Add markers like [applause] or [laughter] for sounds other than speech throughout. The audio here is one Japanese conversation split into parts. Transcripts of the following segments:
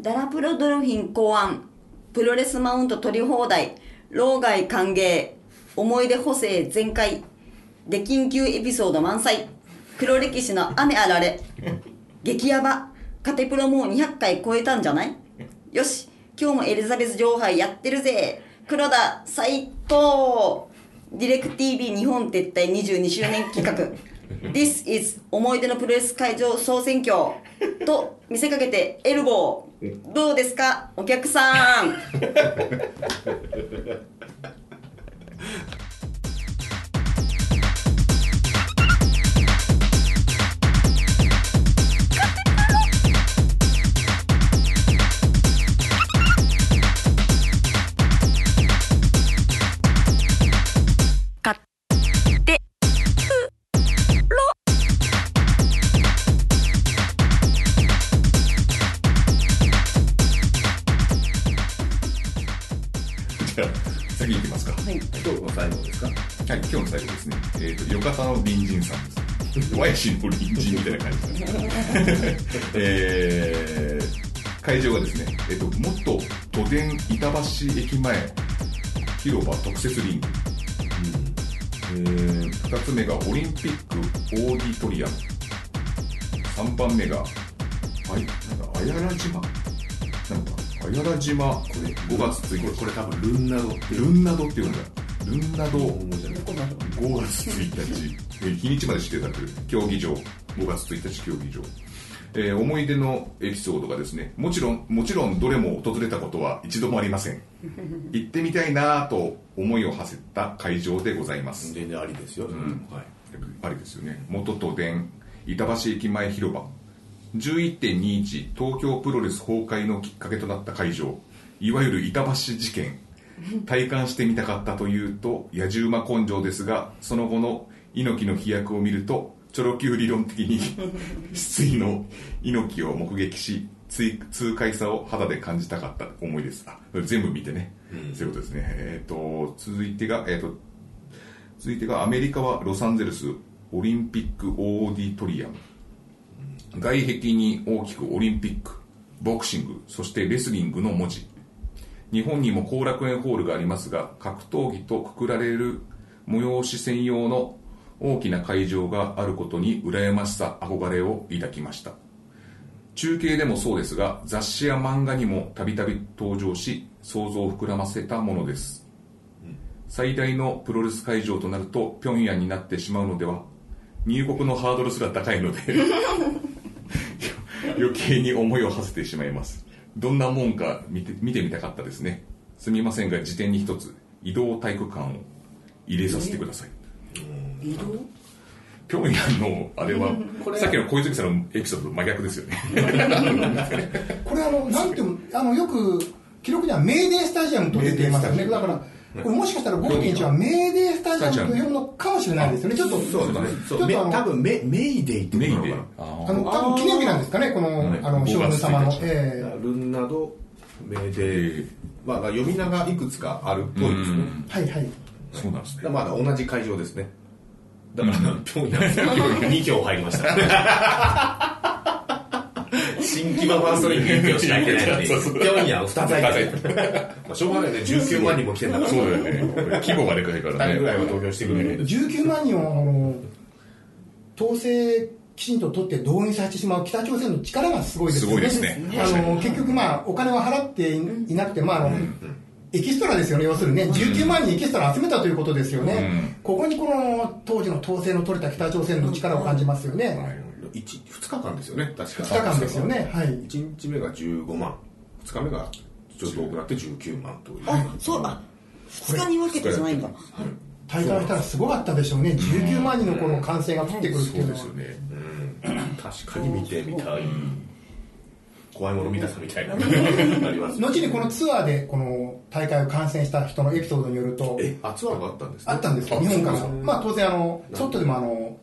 ダラプロドルフィン考案。プロレスマウント取り放題。老害歓迎。思い出補正全開。で緊急エピソード満載。黒歴史の雨あられ。激ヤバ。カテプロもう200回超えたんじゃない？よし。今日もエリザベス女王杯やってるぜ。黒田最高。ディレク TV 日本撤退22周年企画。This is 思い出のプロレス会場総選挙。と見せかけてエルボーどうですかお客さん？です。和やしの隣人みたいな感じですね。[laughs] えー、会場がですね、えっ、と、元都電板橋駅前広場特設リング。えー、2つ目がオリンピックオーディトリアム。3番目が、はい、なんか、あやら島？なんか、あやら島、これ5月1日。これ多分ルンナドルンナドっていうんだ。ルンナド。本語じゃない5月1日、えー日にちまで指定されてる競技場、5月1日競技場。えー思い出のエピソードがですね、もちろん、もちろんどれも訪れたことは一度もありません。[laughs] 行ってみたいなぁと思いを馳せた会場でございます。全然ありですよ、はいあれですよね、元都電板橋駅前広場。11.21東京プロレス崩壊のきっかけとなった会場、いわゆる板橋事件。[laughs] 体感してみたかったというと野じ馬根性ですがその後の猪木の飛躍を見るとチョロ Q 理論的に [laughs] 失意の猪木を目撃し痛痛快さを肌で感じたかった思いです。あ全部見てね、そういうことですね。えっ、と続いてがえっ、と続いてがアメリカはロサンゼルスオリンピックオーディトリアム。外壁に大きくオリンピックボクシングそしてレスリングの文字。日本にも後楽園ホールがありますが格闘技とくくられる催し専用の大きな会場があることに羨ましさ憧れを抱きました。中継でもそうですが雑誌や漫画にもたびたび登場し想像を膨らませたものです。最大のプロレス会場となると平壌になってしまうのでは入国のハードルすら高いので [laughs] 余計に思いを馳せてしまいます。どんなもんか見て見てみたかったですね。すみませんが辞典に一つ移動体育館を入れさせてください。移動？平壌の？あれは、これ。さっきの小泉さんのエピソードと真逆ですよね。[laughs] これあの、なんていうのあの、よく、記録にはメーデースタジアムと出ていますよね。だから、これもしかしたら5.1はメーデースタジアムと読むのかもしれないですよね。ちょっと、そうです。ねちょっとあの多分メメイデイってメイでいうのかな。あの、多分記念日なんですかね、この、あの、5将軍様の月1。日えルンなどメイデイ、まあ、読み名がいくつかあるっぽいですね。えはいはい。そうなんですね。まだ同じ会場ですね。だから平壌2票入りました。[laughs] 新規マファーストリーグ1票しか入ってないのにそうそう。平壌2つ入ってる。まあしょうがないね。19万人も来てんだから。そうだよね。規模がでかいから2人ねぐらいは投票してくれるん。です19万人を、あの、統制きちんと取って動員させてしまう北朝鮮の力がすごいですよね。すごいですね。あの、結局まあ、お金は払っていなくて、まあ、あの、エキストラですよね、要するにね、19万人エキストラ集めたということですよね。ここにこの当時の統制の取れた北朝鮮の力を感じますよね。1, 2日間ですよね。確か。2日間ですよね。はい。1日目が15万。2日目がちょっと多くなって19万という。あそうあ2日に分けてじゃないんだ。大会したらすごかったでしょうね。19万人のこの歓声が降ってくるっていうのは。そうですよ。ね。確かに見てみたい怖いもの見たさみたいな。[laughs] あります後にこのツアーでこの大会を観戦した人のエピソードによると、えあツアーがあったんですね？あったんですよ、日本から。まあ当然あの、ちょっとでもあの、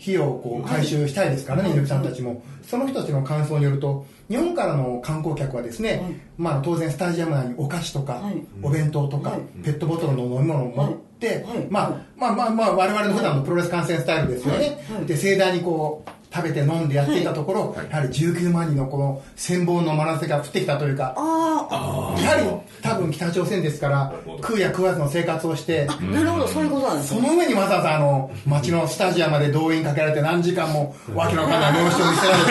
費用をこう回収したいですからね、猪木さんたちも。その人たちの感想によると、日本からの観光客はですね、まあ当然スタジアム内にお菓子とか、はい。お弁当とか、はい。ペットボトルの飲み物を持って、はい。まあまあまあまあ我々の普段のプロレス観戦スタイルですよね。はい。で、盛大にこう、食べて飲んでやっていたところ、やはり19万人のこの戦望の眼差が降ってきたというか、あやはり多分北朝鮮ですから食うや食わずの生活をしてあなるほどそういうことなんですその上にわざわざあの街のスタジアムまで動員かけられて何時間もわけのわかんない領収を見せられ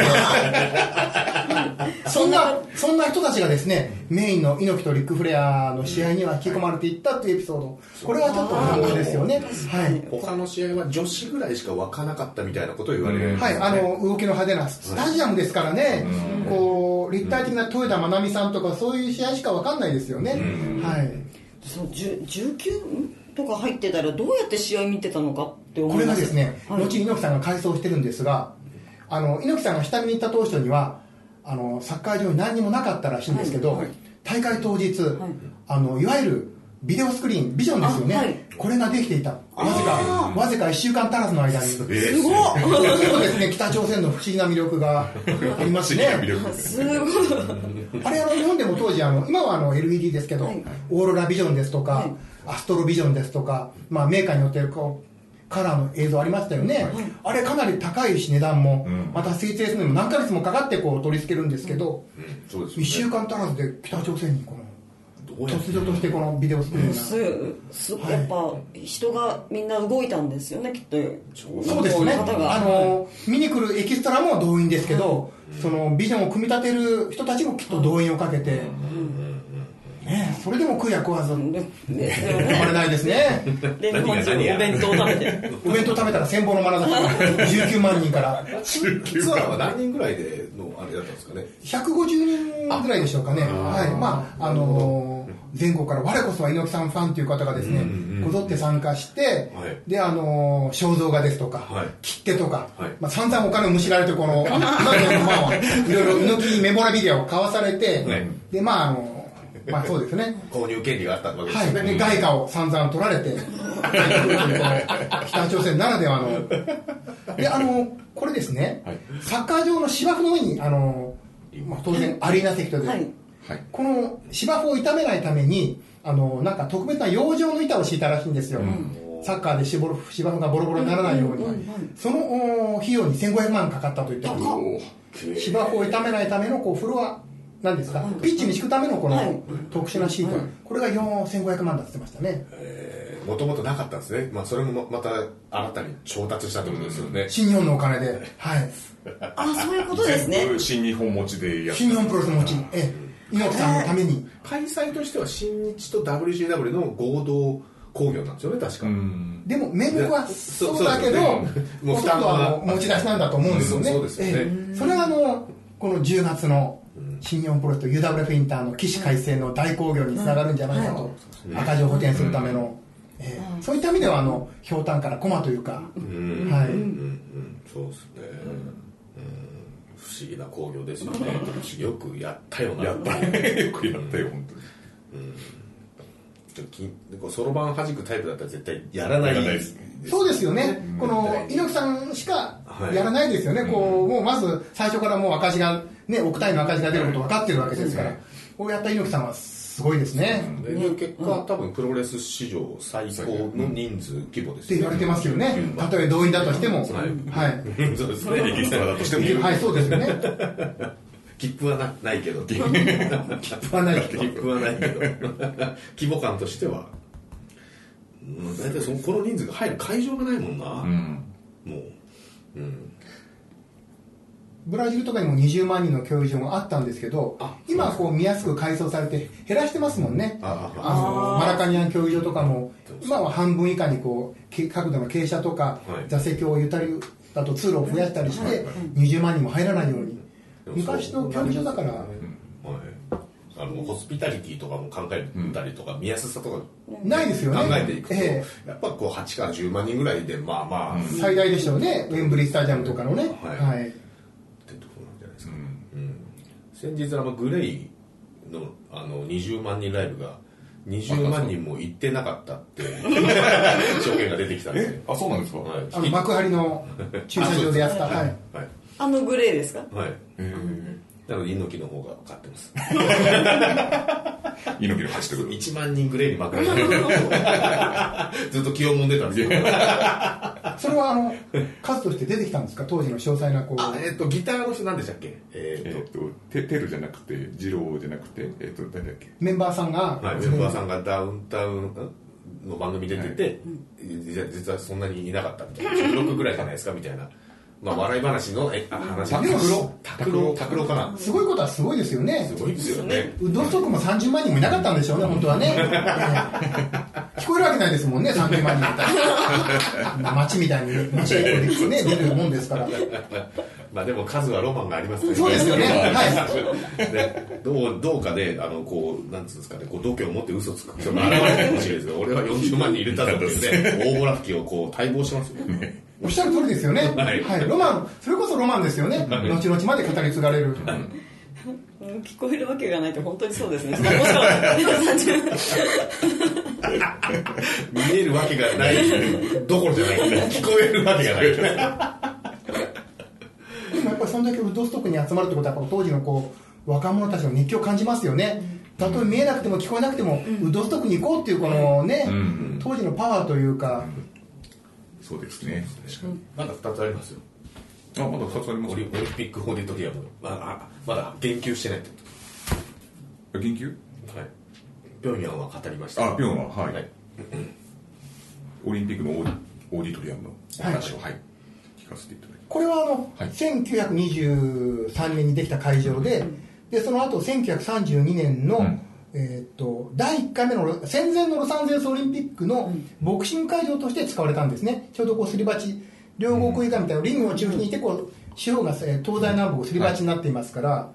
て [laughs] そんなそんな人たちがですねメインの猪木とリック・フレアの試合には引き込まれていったっていうエピソード。これはちょっと感動ですよね。はい。他の試合は女子ぐらいしか湧かなかったみたいなことを言われる、はい、あの動きの派手なスタジアムですからね、こう立体的な豊田真奈美さんとかそういう試合しかわかんないですよね、はい、その10 19とか入ってたらどうやって試合見てたのかって思これいますがですね、はい。後に猪木さんが改装してるんですがあの猪木さんが下見に行った当初にはあのサッカー場に何にもなかったらしいんですけど、はい。大会当日、い、あのいわゆるビデオスクリーンビジョンですよね、あはい。これができていた。わずかわずか1週間足らずの間に。えーすごっそうですね。北朝鮮の不思議な魅力が [laughs] ありますね。すごい。あれあの日本でも当時あの今はあの LED ですけど、はい。オーロラビジョンですとか、はい。アストロビジョンですとか、まあ、メーカーによってこうカラーの映像ありましたよね、あれかなり高いし値段も、ん。また設定するのにも何ヶ月もかかってこう取り付けるんですけど、うん。そうです1週間足らずで北朝鮮にこの突如としてこのビデオスクリーンがすすやっぱ人がみんな動いたんですよねきっと。そうですね。方が。あの見に来るエキストラも動員ですけど、そのビジョンを組み立てる人たちもきっと動員をかけて、ねえそれでも食うや食わず。でで止まれないですね。で日本人お弁当食べて。お弁当食べたら千本の眼差が。19万人から。ツアーは何人ぐらいでのあれだったんですかね。150人ぐらいでしょうかね。はい。まああのー全国から我こそは猪木さんファンという方がですねこぞって参加してはい。であのー肖像画ですとかはい。切手とかはい。まあ散々お金をむしられてこのいろいろ猪木メモラビデオを買わされてねでまああのまあそうですね。購入権利があったわけですはい、で外貨を散々取られて、北朝鮮ならではの、であのこれですね、はい。サッカー場の芝生の上に、あのまあ、当然、アリーナ席とで、はいはい。この芝生を傷めないために、あのなんか特別な養生の板を敷いたらしいんですよ、サッカーで芝生芝生がボロボロにならないように、そのお費用に1500万かかったと言ってます。芝生を傷めないためのこうフロアなんですか、ピッチに敷くためのこのはい。特殊なシート、これが4500万だって言ってましたね。もともとなかったんですね、まあ、それもまた新たに調達したってことですよね、新日本のお金で、はい、あそういうことですね。全部新日本持ちでや新日本プロレスの持ち、ええ、猪木さんのために、開催としては新日と WCW の合同興行なんですよね確か、うん。でも名目はそそうだけど、ねもうほとんどあの持ち出しなんだと思うんですよね。そうですよね。ええ。それがあのこの10月の新日本プロレスと UWF インターの起死回生の大興行につながるんじゃないかと、赤字を補填するための、ええ。そういった意味ではあのひょうたんから駒というか、うん。はい。うんうんそうです思議な興行ですよね。よくやったよな。やった。よくやったよ本当に。ちょっときこうそろばん弾くタイプだったら絶対やらないやらないですそうですよね、この猪木さんしかやらないですよね、こうもうまず最初からもう赤字が、ね、億単位の赤字が出ること分かってるわけですから、こうやった猪木さんはすごいですね。で結果、多分プロレス史上最高の人数規模ですって言われてますよね、たとえ動員だとしても、はい。はい、そうですね。エキストラだとしても。はい、そうですよね、切符はなないけど [laughs] 切はないけど。切符はないけど。規模感としては。うん大体そのこの人数が入る会場がないもんな、うん。もう、うん、ブラジルとかにも20万人の競技場があったんですけどあ、今はこう見やすく改装されて減らしてますもんね。ああのマラカニアン競技場とかも今は半分以下にこうけ角度の傾斜とかはい。座席をゆったりだと通路を増やしたりして20万人も入らないように。昔の競技場だから。はい。あのホスピタリティとかも考えたりとか、見やすさとかないですよね。考えていくと、えやっぱこう8から10万人ぐらいでまあまあ、最大でしょうね。ウェンブリースタジアムとかのね。はいはいところなんじゃないですか、うん先日あのグレイのあの20万人ライブが20万人も行ってなかったって [laughs] 証言が出てきたんですよ。え？あそうなんですか？はい。あの幕張の駐車場でやった。はい。はい。あのグレーですか？はい。えなので猪木の方が勝ってます。ー [laughs] 猪木の走ってくる。1万人グレーに負けられてずっと気をもんでたんですよそれはあの数として出てきたんですか？当時の詳細なこう。あえっ、とギターの人なんでしたっけ？えっ、えっとてテルじゃなくて二郎じゃなくてえっと誰だっけ？メンバーさんが、とはいメンバーさんがダウンタウンの番組出てて、実は実はそんなにいなかったみたいな。[laughs] 16ぐらいじゃないですか？みたいなまあ笑い話のえあ話。拓郎。拓郎拓郎。かな。すごいことはすごいですよね。すごいですよね。ウッドストックも30万人もいなかったんでしょうね、本当はね。ええ聞こえるわけないですもんね、30万人いたら。[laughs] 街みたいに、街が一個でね、出るもんですから。まあでも数はロマンがありますからそうですよね。[laughs] はい。でどうどうかであのこうなんつうんですかねこう度胸を持って嘘つく人が現れるかもしれないですけど [laughs] 俺は40万人入れたぞって言って大ボラ吹きをこう待望しますよ。[laughs] おっしゃる通りですよね。はい。はい。ロマン、それこそロマンですよね。はい。後々まで語り継がれる。うん。聞こえるわけがないって本当にそうですね。見えるわけがない。どころじゃない。聞こえるわけがないだけウッドストックに集まるってことは、この当時のこう、若者たちの熱気を感じますよね。たとえ見えなくても聞こえなくても、ウッドストックに行こうっていうこのね、ん。当時のパワーというか、そうですね。まだ2つありますよ。あまだ2つありますオリンピックオーディトリアムままだ言及してないってこ研究とはい。ピョンヤンは語りました。あピョンははい。はい。オリンピックのオーディオーディトリアムのお話をはい。聞かせていただきこれはあの、はい。1923年にできた会場で、でその後1932年の、うん。えーっと第1回目の戦前のロサンゼルスオリンピックのボクシング会場として使われたんですね。ちょうどこうすり鉢両国以下みたいなリングを中心にしてこう四方がえー東西南北すり鉢になっていますから、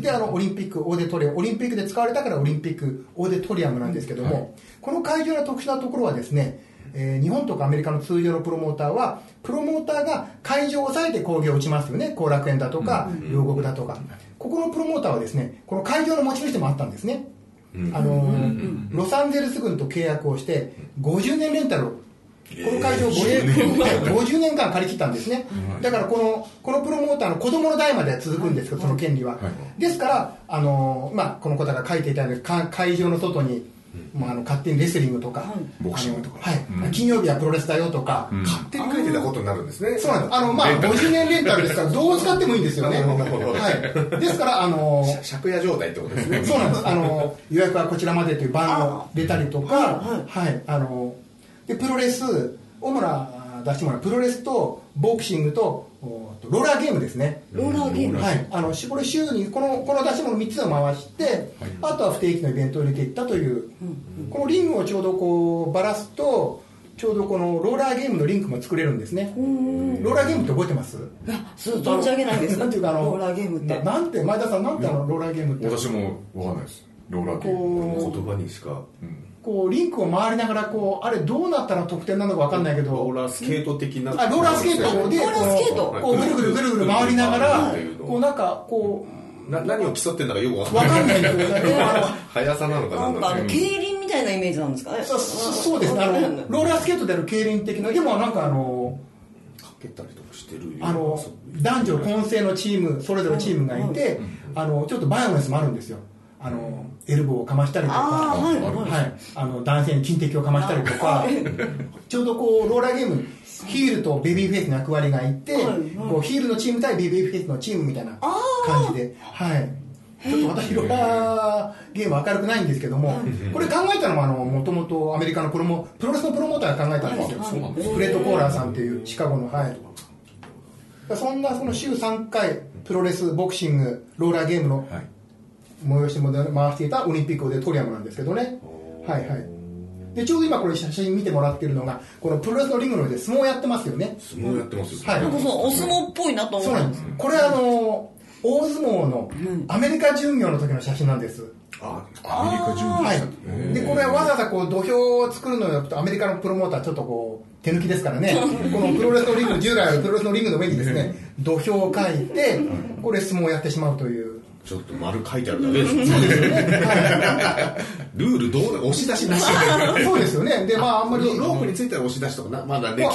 であのオリンピックオーデトリアム。オリンピックで使われたからオリンピックオーデトリアムなんですけども、この会場の特殊なところはですね、えー日本とかアメリカの通常のプロモーターはプロモーターが会場を抑えて興行を打ちますよね。後楽園だとか両国だとか、ここのプロモーターはですねこの会場の持ち主でもあったんですね、あのーロサンゼルス軍と契約をして50年レンタルをこの会場を 50, はい50年間借り切ったんですね、だからこのこのプロモーターの子供の代まで続くんですけどその権利は、ですから、あのーまあ、この方が書いていたようにか会場の外に、まあ、あの勝手にレスリングとか、ボクシングとか。はい。金曜日はプロレスだよとか、勝手に書いてたことになるんですね。そうなんです。あの、まあ、50年レンタルですからどう使ってもいいんですよね、[laughs] なるほど。はい、ですから、あのー借家状態ってことですね。そうなんです。あの予約はこちらまでという番を出たりとか、はい、あのでプロレス主な出してもらうプロレスとボクシングとローラーゲームですね。ローラーゲーム。はい、あのしこれ週にこのこの出し物3つを回して、あとは不定期のイベントを入れていったという、このリングをちょうどこうばらすとちょうどこのローラーゲームのリンクも作れるんですね。ローラーゲームって覚えてます？いや、そう存じ上げないです。なんていうかあのローラーゲームって。ななんて前田さんなんてあのローラーゲームって？私もわかんないですローラーゲーム言葉にしかこうリンクを回りながらこうあれどうなったら得点なのか分かんないけどローラースケート的なあローラースケート。でローラースケート。こうこうぐるぐるぐるぐる回りながらこうなんかこな何を競ってんだかよく分かんない。けどねでもあの速さなのかなんんだろう競輪みたいなイメージなんですか？ね。そそそうですね。あのローラースケートである競輪的なでもなんかあのかけたりとかしてるあの男女混成のチームそれぞれチームがいてあのちょっとバイオレンスもあるんですよ。あのエルボーをかましたりとか。あーはいはい。はい、あの男性に金的をかましたりとか。ちょうどこうローラーゲームヒールとベビーフェイスの役割がいて、はいはい。こうヒールのチーム対ベビーフェイスのチームみたいな感じで、はい、ちょっと私ローラーゲーム明るくないんですけども、これ考えたのももともとアメリカのプロモプロレスのプロモーターが考えたんですよ、フレッド・コーラーさんっていうシカゴのはい。そんなその週3回プロレスボクシングローラーゲームのはい催し物で回していたオリンピックオーディトリアムなんですけどね。はいはい。でちょうど今これ写真見てもらってるのがこのプロレスのリングの上で相撲をやってますよね。相撲やってますよ。はい。なんかそのお相撲っぽいなと思そうなんです。これあの大相撲のアメリカ巡業の時の写真なんです。あアメリカ準はい。でこれはわざわざこう土俵を作るのよとアメリカのプロモーターちょっとこう手抜きですからね。このプロレスのリング従来あるプロレスのリングの上にですね。土俵を書いてこれ相撲をやってしまうというちょっと丸書いてあるだけで。すは [laughs] ルールどうな押し出しなし。い [laughs] そうですよね。でまああんまり。ロロープについては押し出しとかな。まだできな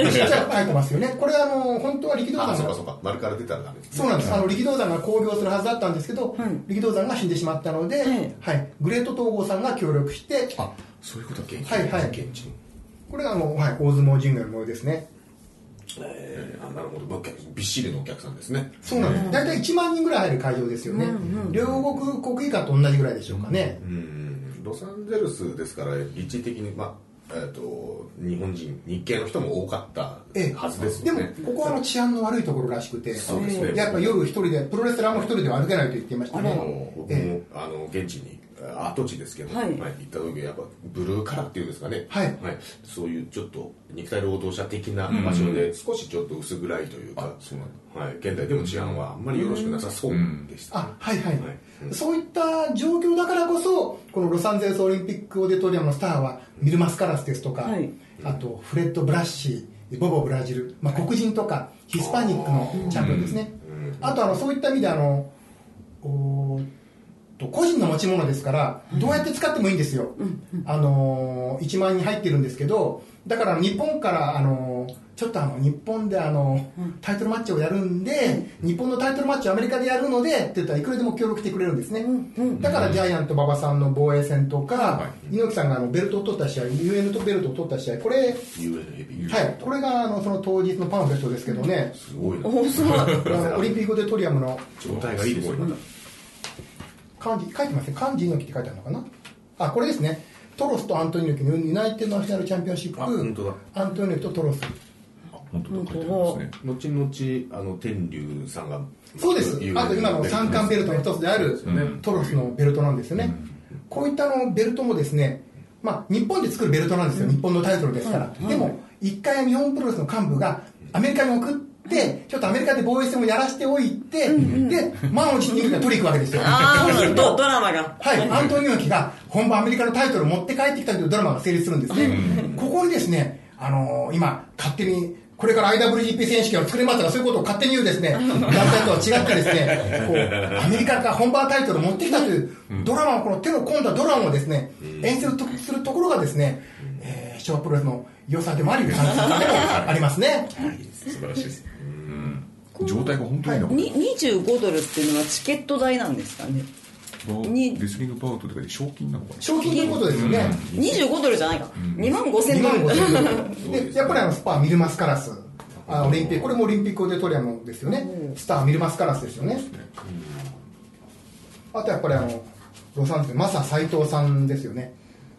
いちっちゃく書いてますよね。これあの本当は力道山。そうかそうか。丸から出たらダメ。ですそうなんです。あの力道山が興行するはずだったんですけど、力道山が死んでしまったので、はい。はい、グレート統合さんが協力して。あそういうことか現はいはい。現地ここれがあの、はい、大相撲神宮の模様ですねえーあなるほど。びっしりのお客さんですね。そうなんです、大体1万人ぐらい入る会場ですよね、両国国技館と同じぐらいでしょうかね、うん。ロサンゼルスですから立地的に、まあえー、と日本人日系の人も多かったええはずですでもよね、ここはあの治安の悪いところらしくて、そうですね。やっぱ夜一人で、プロレスラーも一人では歩けないと言っていましたあのね。僕も、えあの現地に跡地ですけど、はい。行った時やっぱブルーカラーっていうんですかね、はい。そういうちょっと肉体労働者的な場所で少しちょっと薄暗いというか、うなんはい、現代でも治安はあんまりよろしくなさそうでした、あはいはい、はい。そういった状況だからこそ、このロサンゼルスオリンピックオーディトリアムのスターは、ミルマスカラスですとか、はい。あとフレッド・ブラッシー、ボボ・ブラジル、まあ、黒人とかヒスパニックのチャンピオンですね。あとあのそういった意味であのお個人の持ち物ですから、どうやって使ってもいいんですよ、あのー1万人入ってるんですけど、だから日本から、あのーちょっとあの日本であのタイトルマッチをやるんで、日本のタイトルマッチをアメリカでやるのでって言ったらいくらでも協力してくれるんですね、だからジャイアント馬場さんの防衛戦とか、は猪木さんがあのベルトを取った試合 UN とベルトを取った試合これはい、これがあのその当日のパンフレットですけどね、すごいな。おすごい。[laughs] あのオリンピックオーディトリアムの。状態がいいですよ漢字書いてますね。漢字猪木って書いてあるのかな？あこれですね。トロスとアントニオ猪木のユナイテッドナショナルチャンピオンシップ。あ本当だ。アントニオ猪木とトロス。あ本当だ書いてありますね。後々あの天龍さんがそうです。あと今の三冠ベルトの一つであるトロスのベルトなんですよね、こういったのベルトもですねまあ日本で作るベルトなんですよ、日本のタイトルですから、でも一回日本プロレスの幹部がアメリカに送ってちょっとアメリカで防衛戦をやらせておいて、で満を持してが取りに行くわけですよ。ああ [laughs] ドドラマが。はい、アントニオ猪木が本場アメリカのタイトルを持って帰ってきたというドラマが成立するんですね。ここにですね、あのー今、勝手に、これから IWGP 選手権を作りますとか、そういうことを勝手に言うですね、団体とは違ってですね、[laughs] こう、アメリカから本場タイトルを持ってきたというドラマの、この手の込んだドラマをですね、演出するところがですね、えー、昭和プロレスの良さでもあり、楽しさでもありますね。素晴らしいです。状態が本当にいいのかに25ドルっていうのはチケット代なんですかね。にレスリングバウトとかで賞金なのかな。賞金ということですよね。25ドルじゃないか。2万5千2ド万ル5000ドル。でやっぱりあのスパーミルマスカラス。あオリンピック。これもオリンピックオーディトリアムですよね。スターミルマスカラスですよね。あとやっぱりあのロサンゼルスマサ斎藤さんですよね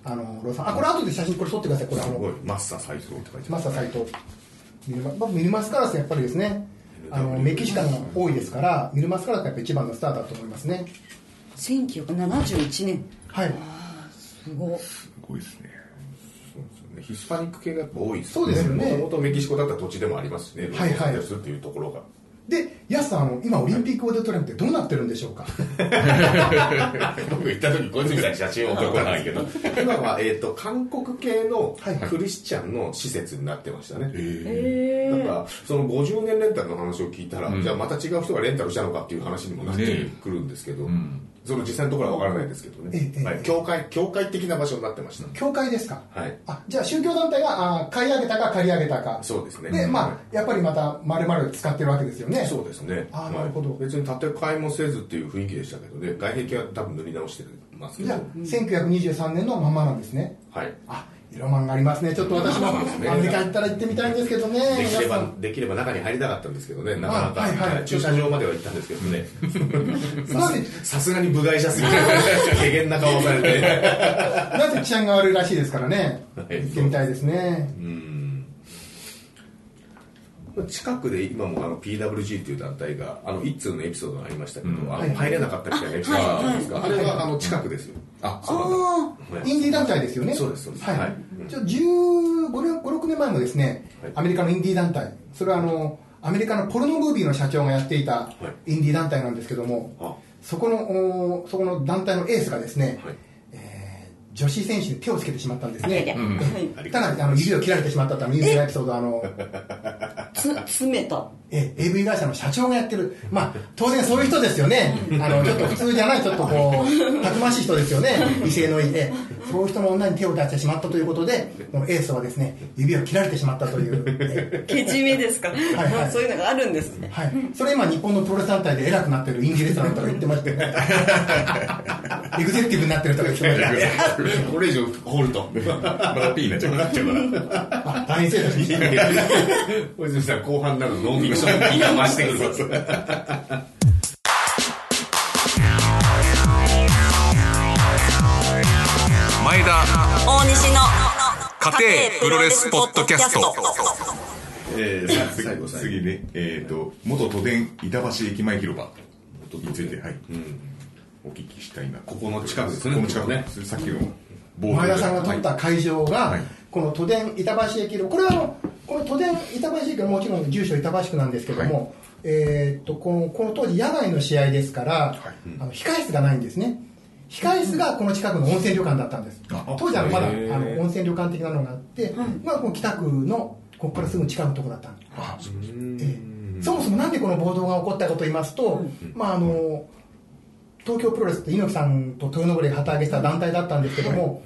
あのロサンあこれ後で写真これ撮ってくださいこれあすごい。のマッサ斎藤って書いてマサ斎藤。ミルマまあミルマスカラスやっぱりですねあのメキシカンが多いですからミルマスカラスがやっぱ一番のスターだと思いますね。1971年。はい。すご。いすごいですね。そうですよね。ヒスパニック系がやっぱ多いですそうですよね。もともとメキシコだった土地でもありますしね。はいはい。ロサンゼルスっていうところがでヤスさんあの今オリンピックオーディトリアムってどうなってるんでしょうか？[laughs] 僕行った時小泉さんに写真を送ったんですけど。[laughs] 今は、えー、と韓国系のはいはい。クリスチャンの施設になってましたね、へだからその50年レンタルの話を聞いたら、うん。じゃあまた違う人がレンタルしたのかっていう話にもなってくるんですけど、んその実際のところは分からないですけどええね、はい、教会教会的な場所になってました教会ですか？はい。あじゃあ宗教団体があ買い上げたか借り上げたか。そうですね。でまあやっぱりまた丸々使ってるわけですよね。そうですね。あなるほど。はい別に建て替えもせずっていう雰囲気でしたけどね。外壁は多分塗り直してますけど。じゃあ1923年のままなんですね。はい。あロマンがありますね。ちょっと私もアメリカ行ったら行ってみたいんですけどね。できればできれば中に入りたかったんですけどね。なかなか、あはいはい。駐車場までは行ったんですけどね。[laughs] さすがに部外者すぎて [laughs] 怪げな顔をされて。[laughs] なぜ治安が悪いらしいですからね。はい。行ってみたいですね。うん近くで今もあの PWG っていう団体があの一通のエピソードがありましたけど、あはいの入れなかったみたいなエピソードがあったんですが、はいあれはあの近くですよ、あああはいインディー団体ですよね。そうですそうです。はい、はい。ちょ15年56年前もですね、はい。アメリカのインディー団体。それはあのアメリカのポルノムービーの社長がやっていたインディー団体なんですけども、あ。そこのおそこの団体のエースがですね、はい。えー女子選手に手をつけてしまったんですね、はい。うん。はいただあの指を切られてしまったというエピソードあの、つ [laughs] 詰めたえー AV 会社の社長がやってる、まあ、当然そういう人ですよね、あのちょっと普通じゃない、ちょっとこう、[laughs] たくましい人ですよね、威勢のいいで、そういう人の女に手を出してしまったということで、このエースはですね指を切られてしまったという、えけじめですか。はいまあそういうのがあるんですね。ーはい、それ今、日本のプロレス団体で偉くなってるインディレスラーとか言ってました。よね、エグゼクティブになってるとか言ってました。これ以上掘ると。まだ P になっちゃうなっちゃうから。あ大変失礼いたしました。[laughs] 小泉さん後半になるとノンフィクションの気が増してくるから前田大西の家庭プロレスポッドキャスト。えー次最後最後次ね。えっ、と元都電板橋駅前広場。についてはい、お聞きしたいなここの近くですね。この近くねさっきの前田さんが取った会場が、はいこの都電板橋駅のこれはあのこの都電板橋駅はもちろん住所板橋区なんですけども、えーっとこのこの当時野外の試合ですから、あの控室がないんですね。控室がこの近くの温泉旅館だったんです、当時はまだあの温泉旅館的なのがあって、まあ、この北区のここからすぐ近くのところだったんですあそうええ。そもそもなんでこの暴動が起こったかと言いますと、まああの東京プロレスって猪木さんと豊登が旗揚げした団体だったんですけども、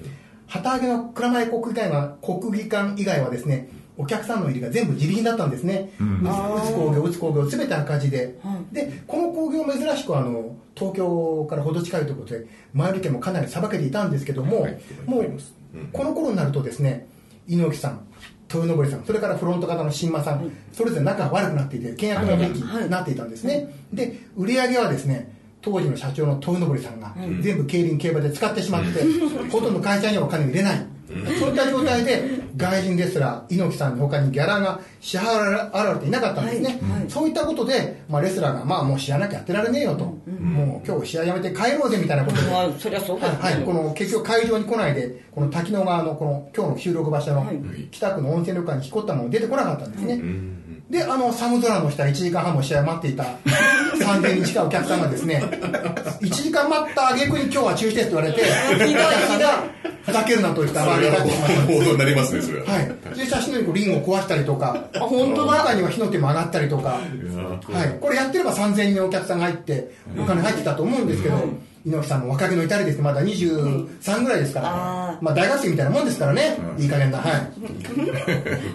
旗揚げの蔵前国技館は国技館以外はですねお客さんの入りが全部自利品だったんですね、ん。打つ工業打つ工業全て赤字で、はい。でこの工業珍しくあの東京からほど近いところで前売り券もかなりさばけていたんですけども、はい。もううん。この頃になるとですね猪木さん豊登さんそれからフロント型の新馬さん、それぞれ仲が悪くなっていて契約の利益になっていたんですね、で売り上げはですね当時の社長の豊登さんが全部競輪競馬で使ってしまって、ほとんど会社にはお金を入れない、そういった状態で外人レスラー猪木さんの他にギャラが支払われていなかったんですね、はい。はい。そういったことで、まあ、レスラーが、まあ、もう知らなきゃやってられねえよと、もう今日試合やめて帰ろうぜみたいなことで、まあそりゃそうですはい、この結局会場に来ないでこの滝野川のこの今日の収録場所のはい。北区の温泉旅館に引っ越ったもの出てこなかったんですね、であの寒空の下1時間半も試合を待っていた。3000人近いお客さんがですね。1時間待った挙句に今日は中止ですと言われてお客さんがふざけるなと言ったら上げたってしまったんです報道になりますねそれは。はい、で写真のようにリングを壊したりとかあ本当だ。中には火の手も上がったりとか、はい、これやってれば3000人お客さんが入ってお金入ってたと思うんですけど、猪木さんも若気の至りです。まだ23ぐらいですから、あー。まあ、大学生みたいなもんですからね、いい加減な、はい、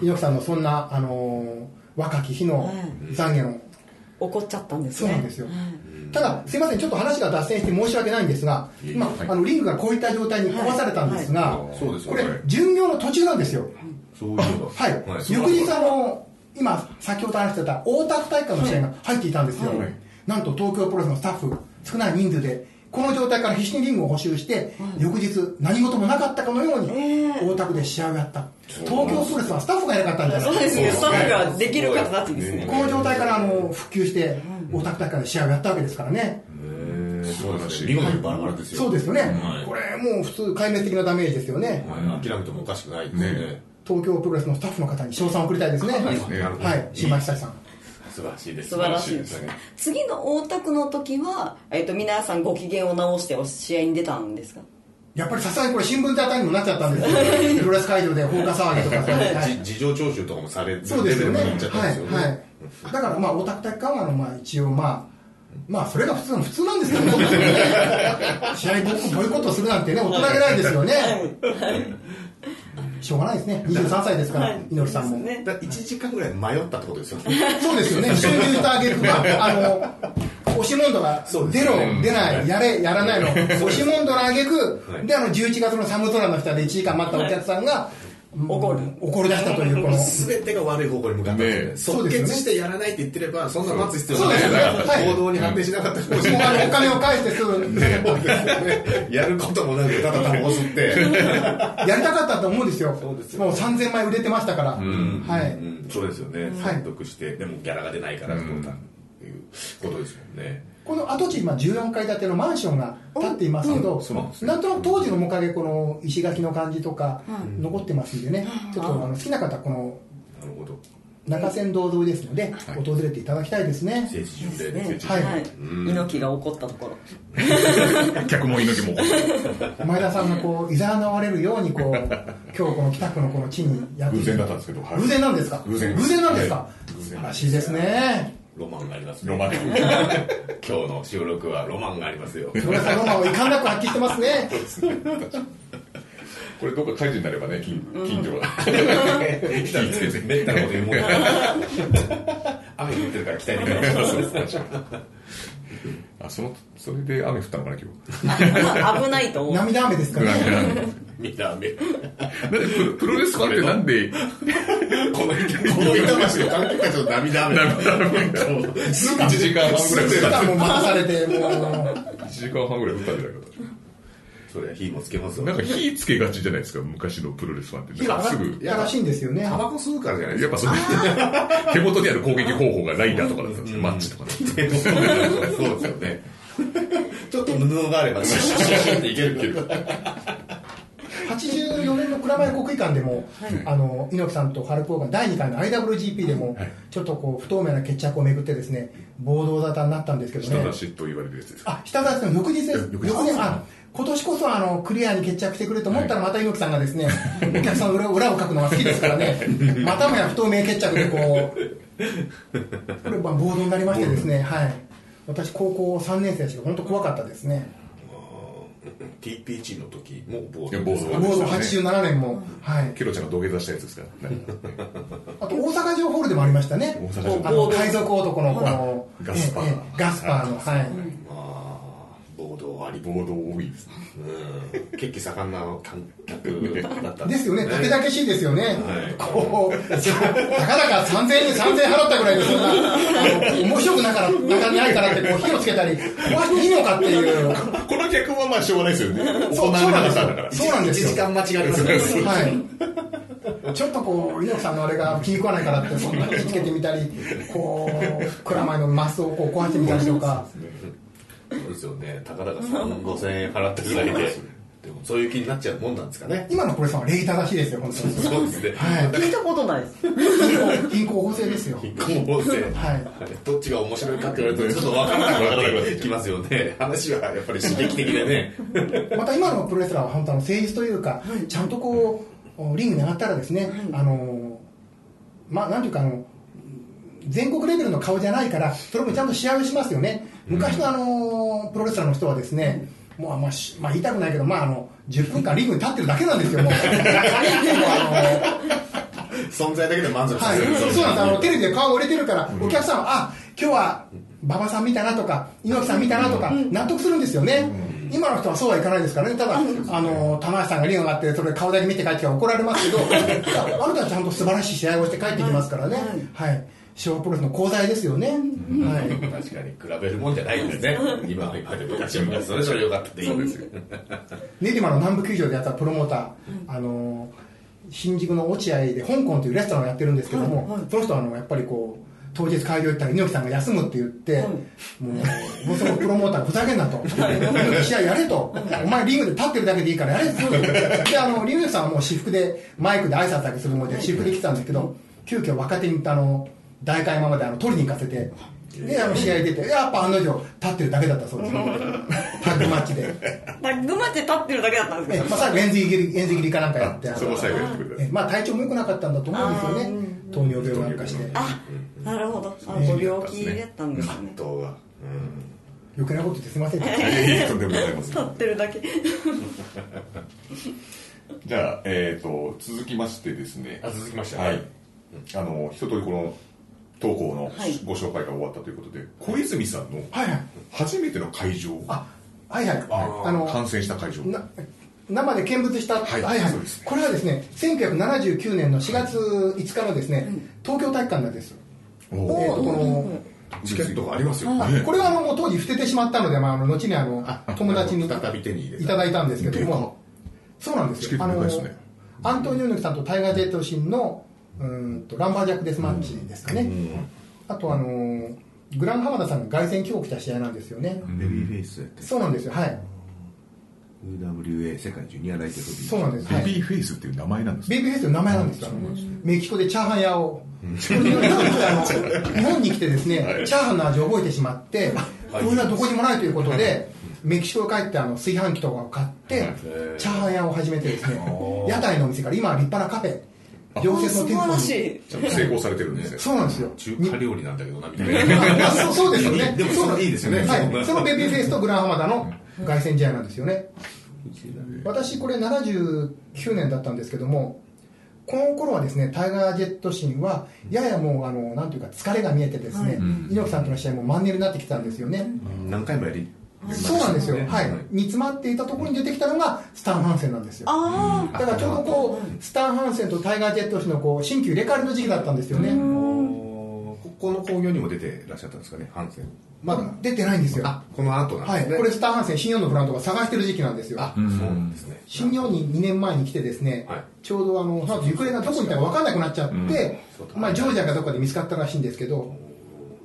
[laughs] 猪木さんのそんな、あのー若き日の懺悔の怒っちゃったんですね。そうなんですよ。はいただ、すみません、ちょっと話が脱線して申し訳ないんですが、今、あのリングがこういった状態に壊されたんですが、はい。そうですよこれはい、巡業の途中なんですよ。そういうこと。はい、はい。翌日あの今先ほど話してた大田区大会の試合が入っていたんですよ、はい。なんと東京プロレスのスタッフ少ない人数でこの状態から必死にリングを補修して、翌日何事もなかったかのように、大田区で試合をやった。東京プロレスはスタッフがいなかったんじゃないそうですね。スタッフができる方だったんですねこの状態からあの復旧して大田区大会で試合をやったわけですからね、そうですね見事にバラバラですよ。そうですよね、はい。これもう普通壊滅的なダメージですよね、はい。諦めてもおかしくないですね。ね。東京プロレスのスタッフの方に賞賛を送りたいですね、ねはい。新町久志さん素晴らしいです。素晴らしいです。ね次の大田区の時は、えっと皆さんご機嫌を直してお試合に出たんですか？やっぱりさすがにこれ新聞であたりにもなっちゃったんですよ。[laughs] プロレス会場で放火騒ぎとかはい。じ事情聴取とかもされるそうですよね。はいはい。だからまあオタク体育館はあのまあ一応まあまあそれが普通の普通なんですけどね。[laughs] 試合ボイコットするなんてね大人げないですよねしょうがないですね。23歳ですから猪木さんも。ね。だ1時間ぐらい迷ったってことですよ。ねそうですよね、[laughs] 一緒に言うとあげるまあ、あの、押し問答が出ろね、出ない、やれ、やらないの、押し問答のあげくはい、で、あの、11月の寒空の下で1時間待ったお客さんが、怒る。怒り出したという、この、全てが悪い方向に向かったんですよねね [laughs] 即決してやらないって言ってればそんな待つ必要ないそうですよね。はい。行動に発展しなかったかもしれもうあのないお金を返してすぐ、[laughs] やることもなくただタバコ吸って。[laughs] やりたかったと思うんですよ。そうですよもう3000枚売れてましたから。はい。うん。そうですよね。は得してでもギャラが出ないからそうだっていうことですもんねこの跡地、今14階建てのマンションが建っていますけど、なんとなく当時の面影、この石垣の感じとか、残ってますんでね、ちょっとあの好きな方はこのなるほど。中山道沿いですので、はい。訪れていただきたいですね。聖地巡礼でねはい。はい。猪木が怒ったところ。客も猪木も。前田さんがこう、いざなわれるように、こう、今日この北区のこの地にやって偶然だったんですけどはい。偶然なんですか？偶然偶然なんですか？素晴らしいですね。ロマンがありますね。ロマン。[laughs] 今日の収録はロマンがありますよ。ロマンを遺憾なく発揮してますね。これどっか火事になればね近近所が火つけてめったなこと言うもん。だ雨降ってるから期待できないあそのそれで雨降ったのかな今 [laughs] あ危ないと思う。涙雨ですからね。見た雨 [laughs] プロレスファンってなんでこのこの板橋の関係者と涙雨1時間半ぐらい降普った段も待たされて、もう、1時間半ぐらい降ったんじゃないかそりゃ火もつけますなんか火つけがちじゃないですか昔のプロレスファンって。なんかすぐ。やらしいんですよね。タバコ吸うからじゃないですか。やっぱその手元にある攻撃方法がないんだとかだったんですよ。マッチとかねそうですよね。[laughs] ちょっと布があれば。シュッシュッシュッシュッっていけるけど84年の蔵前国技館でも、あの猪木さんとハルク・ホーガン第2回の IWGP でも、はい。ちょっとこう不透明な決着をめぐってですね暴動沙汰になったんですけど下ね出しと言われるやつですか？あ下出しの翌日です。翌日。翌日。あ今年こそあのクリアに決着してくれと思ったらまた猪木さんがですね、お客さんの裏裏を書くのが好きですからね。[laughs] またもや不透明決着でこうこれまあ暴動になりましてですねはい。私高校3年生でしたけど本当怖かったですね TPG の時も暴いや暴動暴動87年も、はい。ケロちゃんが土下座したやつですからねあと大阪城ホールでもありましたね。大阪城。あの海賊男のこのガスパー。ガスパーのはい。あー暴動あり。暴動多いですね。うん。血気盛んな観客だったんですよね。たけだけしいですよね。はい。こうたかだか3000円3000円払ったぐらいでそんなあの面白くなから中にないからってこう火をつけたり壊していいのかっていう。この客はまあしょうがないですよね。[laughs] そう大人の方だから。そうなんですよ。1時間待ちがありますね [laughs] はい。ちょっとこう猪木さんのあれが気に食わないからってそんなに火つけてみたり、こう蔵前のマスをこう壊してみたりとか。そうですよね。たかだか3 5千円払ったぐらいでそういう気になっちゃうもんなんですかね。今のプロレスさんは礼儀正しいですよ本当に。そうですね。はい。聞いたことないです。銀行法制ですよ。貧困法制はい。どっちが面白いかって言われるとちょっと分からなくなってきますよね。話はやっぱり刺激的でね。[laughs] また今のプロレスラーは本当あの誠実というか、ちゃんとこうリングに上がったらですね、あのまあなんていうかあの全国レベルの顔じゃないからそれもちゃんと試合をしますよね。昔のあのプロレスラーの人はですねもうあんまし、まあ、言いたくないけど、まあ、あの10分間リングに立ってるだけなんですよもう。あ [laughs] 存在だけで満足の、はい、させる。そうそうなんです。あのテレビで顔が売れてるから、お客さんはあ今日は馬場さん見たなとか猪木さん見たなとか納得するんですよね、今の人はそうはいかないですからね。ただ、あの棚橋さんがリング上がってそれ顔だけ見て帰ってきたら怒られますけど [laughs] あなたはちゃんと素晴らしい試合をして帰ってきますからね。はい昭和プロレスの功罪ですよね、はい。確かに比べるもんじゃないんですね。[laughs] 今は今で昔は昔それぞれ良かったっていいん。ですよ練馬の南部球場でやったプロモーター、あの新宿の落合で香港というレストランをやってるんですけども、その人はあのやっぱりこう当日会場行ったら猪木さんが休むって言って、もうもうそのプロモーターがふざけんなと。猪木試合やれとお前リングで立ってるだけでいいからやれと。であのリングさんはもう私服でマイクで挨拶だけするので私服で来てたんですけど急遽若手にあの大会今まであの取りに行かせて。であの試合出てやっぱ案の定立ってるだけだったそうです。タッグマッチで。タッグマッチ立ってるだけだったんですけどえまあ、最後、円髄切り、円髄切りかなんかやって、そこ最後やってくれたえまあ、体調も良くなかったんだと思うんですよね、糖尿病なんかして、あなるほど。あご病気だったんですね。余計なこと言ってすみません、いえいえとんでもございません立ってるだけ。[laughs] じゃあ、えー、と続きましてですね。あ続きまして。はい、あの一通りこの投稿のはい。ご紹介が終わったということで、小泉さんのはいはい、初めての会場。あはいはい、ああの観戦した会場。な生で見物した、はいはいこれはですね、1979年の4月5日のですね、東京体育館なんです。おえーとこのチケットがありますよ。あこれはあのもう当時捨ててしまったので、まあ、あの後にあの友達に再び手に入れいただいたんですけども、そうなんですチケッよ。トでかいですねアントニオ猪木さんとタイガー・ジェット・シンのうーんとランバージャック・デスマッチですかね。あとあのーグラン・浜田さんが凱旋帰国した試合なんですよね。ベビーフェイスやってそうなんですよ。はい。UWA 世界ジュニアライトヘビー。そうなんです、はい、ベビーフェイスっていう名前なんですベイビーフェイスという名前なんですよ、メキシコでチャーハン屋を、日本に来てあの日本に来てですね、チャーハンの味を覚えてしまって、こうい。うのはどこにもないということで、メキシコへ帰ってあの炊飯器とかを買って、チャーハン屋を始めてですね、屋台のお店から今は立派なカフェ、常設の店舗に。いちゃんと成功されてるんですねそうなんですよ。中華料理なんだけどなみたいなま [laughs] あそうそうですよね。でもそのいいですよねはい。そのベビーフェイスとグランハマダの凱旋試合なんですよね。私これ79年だったんですけども、この頃はですね、タイガー・ジェットシンは、ややもう、あの、なんていうか、疲れが見えてですね、猪木さんとの試合もマンネリになってきたんですよね。何回もやりそうなんですよ。はい。煮詰まっていたところに出てきたのが、スタン・ハンセンなんですよ。あだからちょうどこう、スタン・ハンセンとタイガー・ジェットシンのこう、新旧入れ替わりの時期だったんですよね。ここの興行にも出てらっしゃったんですかねハンセンまだ出てないんですよ。あこの後なんはい。ですねこれスタン・ハンセン、新日本のブランドが探してる時期なんですよ。あそうなんですね新日本に2年前に来てですね、はいちょうどあの、行方がどこにいたか分かんなくなっちゃって、まあ、ジョージアかどこかで見つかったらしいんですけど、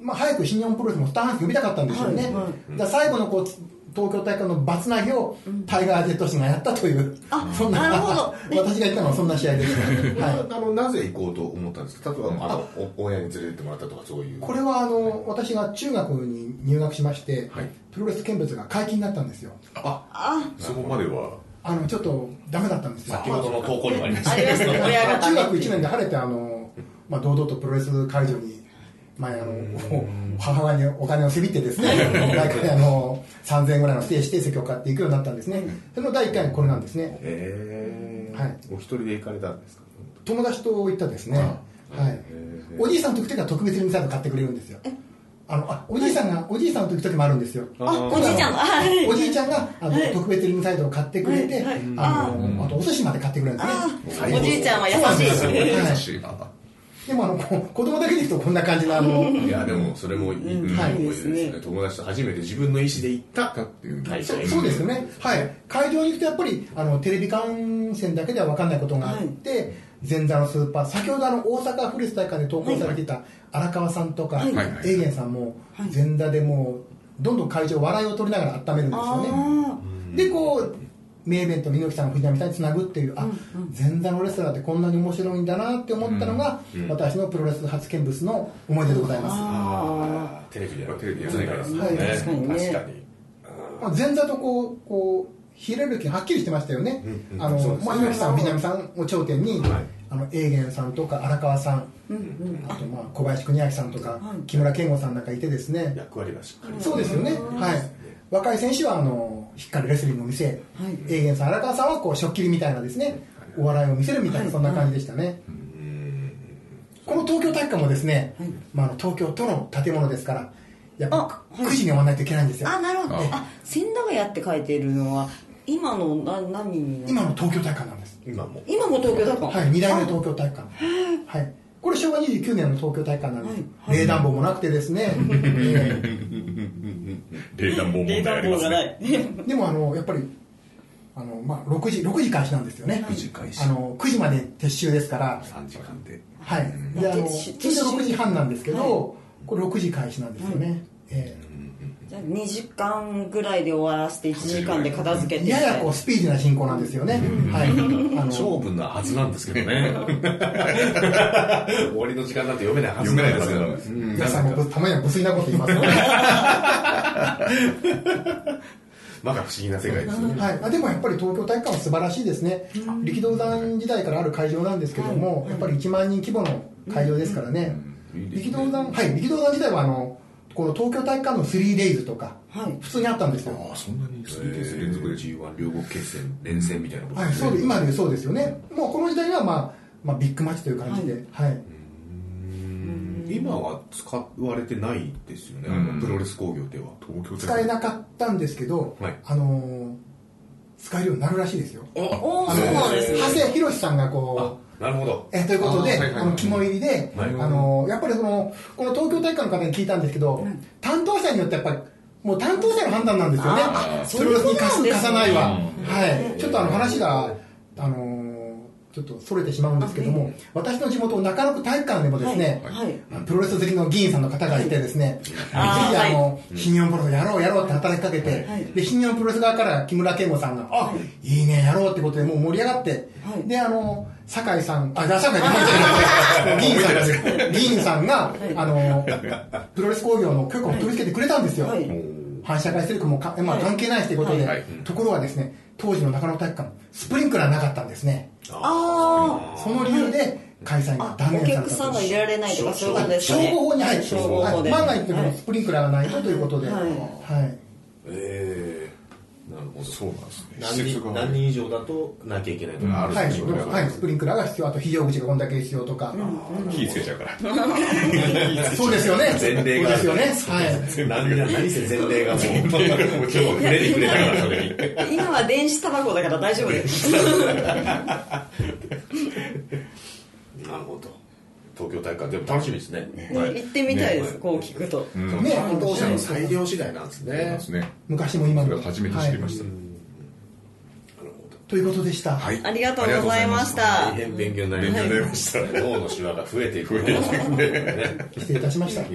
まあ、早く新日本プロレスもスターハンス呼びたかったんでしょうね。はいはい。最後のこう、東京大会のバツ投げをタイガー・ジェットシンがやったという、そんな、なるほど。[laughs] 私が言ったのはそんな試合です、はい。あのなぜ行こうと思ったんですか？例えばあのお親に連れてってもらったとかそういう。これはあの、私が中学に入学しまして、はい。プロレス見物が解禁になったんですよ。ああ。そこまでは。あの、ちょっとダメだったんですよ。先ほどの投稿にもありました。ありました。盛り上がった中ね学1年で晴れてあの、まあ、堂々とプロレス会場に前あの母親にお金をせびってですね毎回あの3000円ぐらいの指定指定席を買っていくようになったんですね。その第1回がこれなんですね。へえはい。お一人で行かれたんですか？友達と行ったですね。はい。おじいさんと行く時は特別にミサイル買ってくれるんですよ。あのあおじいさんがおじいさんと行く時もあるんですよ。あおじいちゃんが？はいおじいちゃんがあの、特別リムサイドを買ってくれて、はい。はい。あのあとお寿司まで買ってくれるんですね。あおじいちゃんは優しいはい。優しい。なでもあのこ子供だけで行くとこんな感じのあのいやでもそれもいいい。いですね。友達と初めて自分の意思で行ったっていう大会そうそうですよね、はい、会場に行くとやっぱりあのテレビ観戦だけでは分かんないことがあって、前座のスーパー先ほどあの大阪府立体育館で投稿されていた荒川さんとか、はい。はい。永元さんも前座でもうどんどん会場笑いを取りながら温めるんですよね。あでこう名イベント猪木さんの藤波さんにつなぐっていうあ、前座のレスラーってこんなに面白いんだなって思ったのが、私のプロレス初見物の思い出でございます。テレビで。はテレビやらないからね。はい。確かにね。確かに。まあ、前座とこうこう比例る時はっきりしてましたよね、うんうん。あのまあ、猪木さん、藤波さんを頂点に、はい。あの永元さんとか荒川さん、あとまあ小林邦明さんとか、木村健吾さんなんかいてですね、役割がしっかり。そうですよね、はい、若い選手はあのしっかりレスリングを見せ、永元さん、荒川さんはこうしょっきりみたいなですね、お笑いを見せるみたいな、そんな感じでしたね。この東京体育館もですね、まあ、東京都の建物ですから、やっぱあはい。9時に終わらないといけないんですよ。あなるほど。あ千駄ヶ谷って書いてるのは今のな何に今の東京体育館なんです。今も。今も東京だからはい、2代目東京体育館。はい。これ昭和29年の東京体育館なんです。はい。冷暖房もなくてですね。え [laughs] 冷暖房問題ありますね。え [laughs] でもあの、やっぱり、あの、まあ、6時、6時開始なんですよね。6時開始。あの、9時まで撤収ですから、3時間で。はい。で、あの、通常6時半なんですけはど、これ6時開始なんですよね。えじゃあ2時間ぐらいで終わらせて1時間で片付けて。えややこうスピーディーな進行なんですよね。はい。あの、勝負なはずなんですけどね。終わりの時間なんて読めないはず読めないです。ようん。皆さんもぶたまには無粋なこと言いますね。まか不思議な世界ですよね。はい、あでもやっぱり東京体育館は素晴らしいですね、力道山時代からある会場なんですけども、やっぱり1万人規模の会場ですからね、力道山、はい、力道山時代はあのこの東京体育館の 3days とか、はい。普通にあったんですよ、ああそんなに？3days えー。連続で G1 両国決戦連戦みたいなことはい、そうで今でそうですよね、もうこの時代は、まあまあ、ビッグマッチという感じで、はい。今は使われてないですよね、あうん。のプロレス工業では。東京使えなかったんですけど、はい。あのー使えるようになるらしいですよ。おおあのそうなんですね。長谷博さんがこうなるほど。えということで、あーはいはいはい。あの肝入りで、はい。あのやっぱりそのこの東京体育館の方に聞いたんですけど、担当者によってやっぱりもう担当者の判断なんですよね。あー、プロレスに貸す貸さないは、はい、ちょっとあの話が、あのちょっとそれてしまうんですけども、私の地元中野区体育館でもですね、はい。はい。プロレス好きの議員さんの方がいてですね、ぜひあの、新日本プロレスやろうやろうって働きかけて、はい。で、新日本プロレス側から木村健吾さんが、あ、いいね、やろうってことでもう盛り上がって、はい。で、あの、酒井さん、あ、じゃあ酒井議員 [laughs] さんです。議員さんが、あの、プロレス工業の許可を取り付けてくれたんですよ。はい。反社会勢力もか、まあ、関係ないしということで、はい。ところがですね、当時の中野体育館、スプリンクラーなかったんですね。あその理由で開催があお断念された客さんが入れられないとかそういうことです消ね防法に入って万が一で。はい。もスプリンクラーがないとということで、はい。はい。えー、なるほど。そうなんですね。何人何人以上だとなきゃいけないとかあるんはいでしょうね、はい、スプリンクラーが必要、あと非常口がこんだけ必要とか、火つけちゃうからそうですよね、前例が。ですよね、はい、何が。何せ前例がもう今日触れてくれたからそれに。今は電子タバコだから大丈夫です [laughs] なるほど東京大会でも楽しみですね。ね行ってみたいです、こう聞くと、うん。ね担当者の裁量次第なんですね。ですね。昔も今も。初めて知りました。なるほどということでした。はい。ありがとうございました。大変勉強になりました。脳のシワが増えていく。増えてい失礼いたしました。と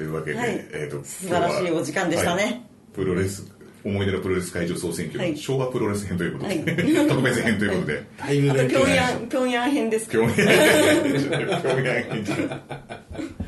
いうわけで、はい。えー、と素晴らしいお時間でしたね。はい。プロレス思い出のプロレス会場総選挙、はい。昭和プロレス編ということで、はい。[laughs] 特別編ということで、だいぶあと平勉強になりまし壌平壌編ですか平壌平壌編じゃない。た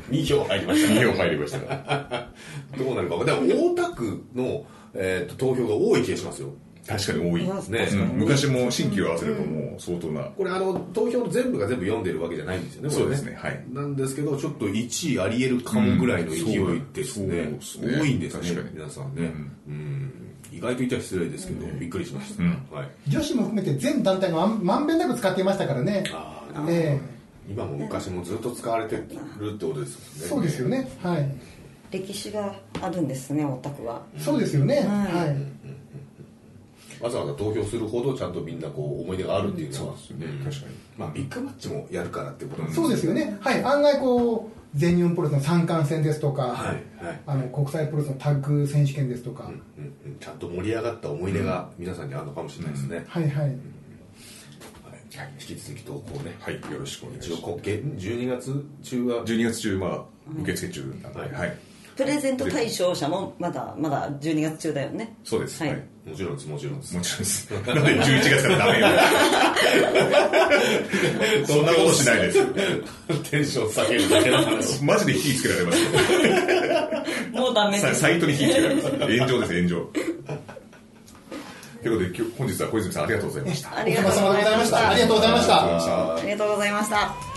2票入りました2票入りましたから。[laughs] どうなるかでも大田区の、えー、と投票が多い気がしますよ。確かに多い、ねうん。昔も新旧合わせるともう相当な、これあの投票の全部が全部読んでるわけじゃないんですよねこれそうですね。はい。なんですけどちょっと1位ありえるかもぐらいの勢いですね,、うんすね。多いんですね確かに。皆さんね、うん意外と言っちゃ失礼ですけど、びっくりしました、うんはい、女子も含めて全団体がまんまんべんなく使っていましたからね。あえ今も昔もずっと使われてるってことですえもんねそうですよね。はい。歴史があるんですねオタクはそうですよね。はい。わざわざ投票するほどちゃんとみんなこう思い出があるっていうのは、そうですね。確かに。まあ、ビッグマッチもやるからってことなんそうですよね。はい。案外こう、全日本プロレスの三冠戦ですとか、はいはい。あの国際プロレスのタッグ選手権ですとか、うんうんちゃんと盛り上がった思い出が皆さんにあるのかもしれないですね、はいはい。はい。引き続き投稿ね。はい。よろしくお願いします。一応こげ12月中は。12月中まあ受付中なんで、はいはいプレゼント対象者もまだまだ12月中だよね。そうです、ははい。いもちろんです。もちろんです。もちろんです。[laughs] なんで11月からダメよ。[laughs] そんなことしないです。テンション下げるだけの話。[laughs] マジで火つけられますよ。もうダメです。さサイトに火つけられます。炎上です炎上。ということで今日本日は小泉さんありがとうございました。ありがとうございました。ありがとうございました。ありがとうございました